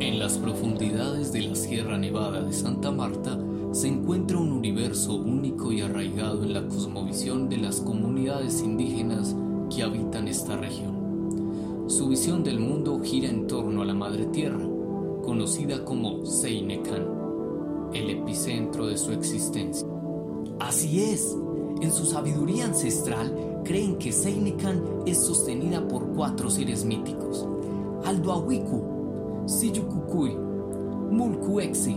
En las profundidades de la Sierra Nevada de Santa Marta se encuentra un universo único y arraigado en la cosmovisión de las comunidades indígenas que habitan esta región. Su visión del mundo gira en torno a la Madre Tierra, conocida como Seinekan, el epicentro de su existencia. Así es, en su sabiduría ancestral creen que Seinekan es sostenida por cuatro seres míticos: Aldoawiku, Siyukukuy, Mulkuexi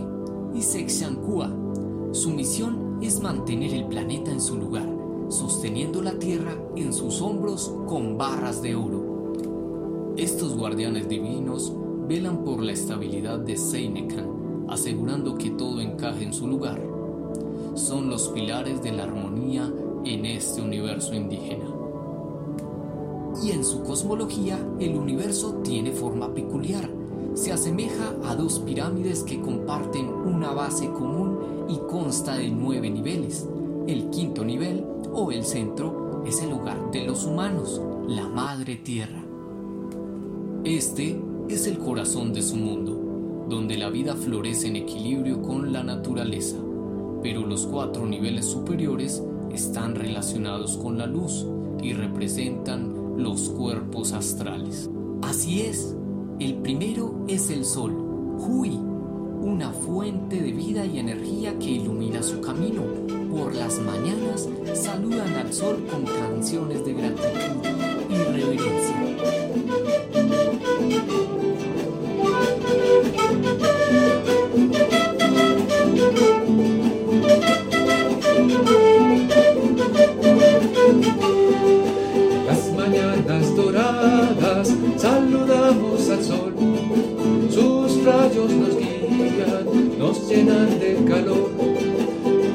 y Sexiankua. Su misión es mantener el planeta en su lugar, sosteniendo la Tierra en sus hombros con barras de oro. Estos guardianes divinos velan por la estabilidad de Seinekan, asegurando que todo encaje en su lugar. Son los pilares de la armonía en este universo indígena. Y en su cosmología, el universo tiene forma peculiar. Se asemeja a dos pirámides que comparten una base común y consta de nueve niveles. El quinto nivel, o el centro, es el hogar de los humanos, la Madre Tierra. Este es el corazón de su mundo, donde la vida florece en equilibrio con la naturaleza, pero los cuatro niveles superiores están relacionados con la luz y representan los cuerpos astrales. Así es, el primero es el sol, Hui, una fuente de vida y energía que ilumina su camino. Por las mañanas saludan al sol con canciones de saludamos al sol, sus rayos nos guían, nos llenan de calor.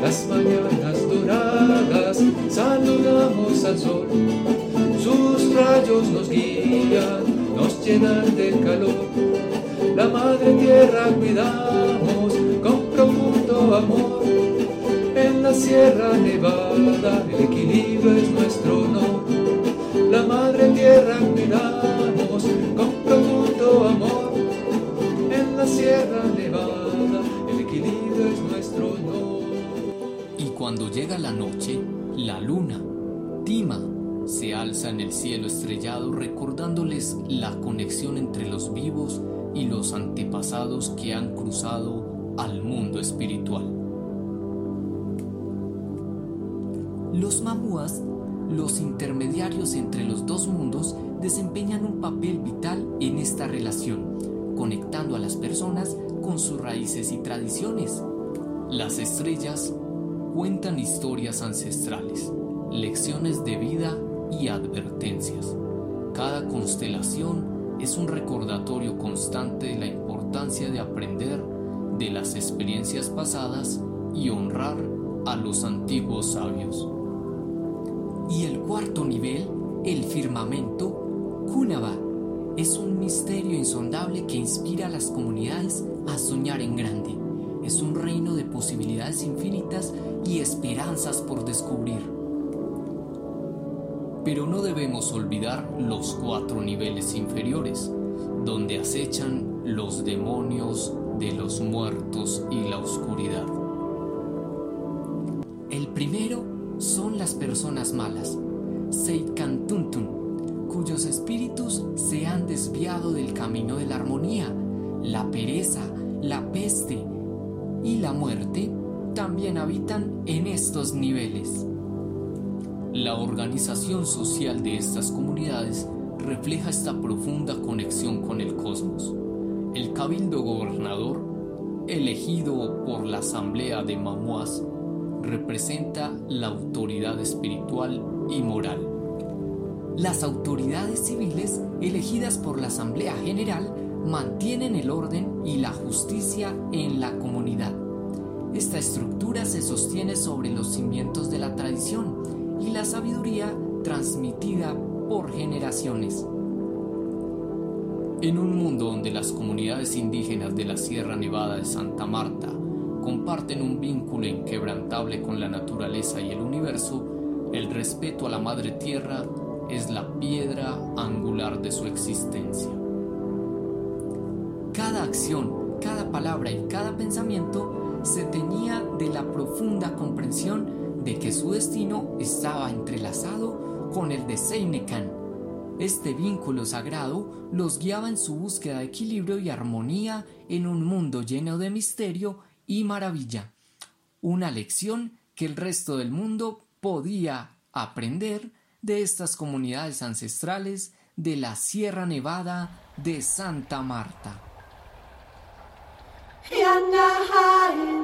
Las mañanas doradas saludamos al sol, sus rayos nos guían, nos llenan de calor. La madre tierra cuidamos con profundo amor. En la Sierra Nevada el equilibrio es cuando llega la noche, la luna, Tima, se alza en el cielo estrellado recordándoles la conexión entre los vivos y los antepasados que han cruzado al mundo espiritual. Los mamuas, los intermediarios entre los dos mundos, desempeñan un papel vital en esta relación, conectando a las personas con sus raíces y tradiciones. Las estrellas cuentan historias ancestrales, lecciones de vida y advertencias. Cada constelación es un recordatorio constante de la importancia de aprender de las experiencias pasadas y honrar a los antiguos sabios. Y el cuarto nivel, el firmamento, Kunaba, es un misterio insondable que inspira a las comunidades a soñar en grande. Es un reino de posibilidades infinitas y esperanzas por descubrir. Pero no debemos olvidar los cuatro niveles inferiores, donde acechan los demonios de los muertos y la oscuridad. El primero son las personas malas, Seitkantuntun, cuyos espíritus se han desviado del camino de la armonía. La pereza, la peste y la muerte también habitan en estos niveles. La organización social de estas comunidades refleja esta profunda conexión con el cosmos. El cabildo gobernador, elegido por la asamblea de Mamuas, representa la autoridad espiritual y moral. Las autoridades civiles elegidas por la Asamblea General mantienen el orden y la justicia en la comunidad. Esta estructura se sostiene sobre los cimientos de la tradición y la sabiduría transmitida por generaciones. En un mundo donde las comunidades indígenas de la Sierra Nevada de Santa Marta comparten un vínculo inquebrantable con la naturaleza y el universo, El respeto a la Madre Tierra es la piedra angular de su existencia. Cada acción, cada palabra y cada pensamiento se teñía de la profunda comprensión de que su destino estaba entrelazado con el de Seinekan. Este vínculo sagrado los guiaba en su búsqueda de equilibrio y armonía en un mundo lleno de misterio y maravilla. Una lección que el resto del mundo podía aprender de estas comunidades ancestrales de la Sierra Nevada de Santa Marta. Yana high.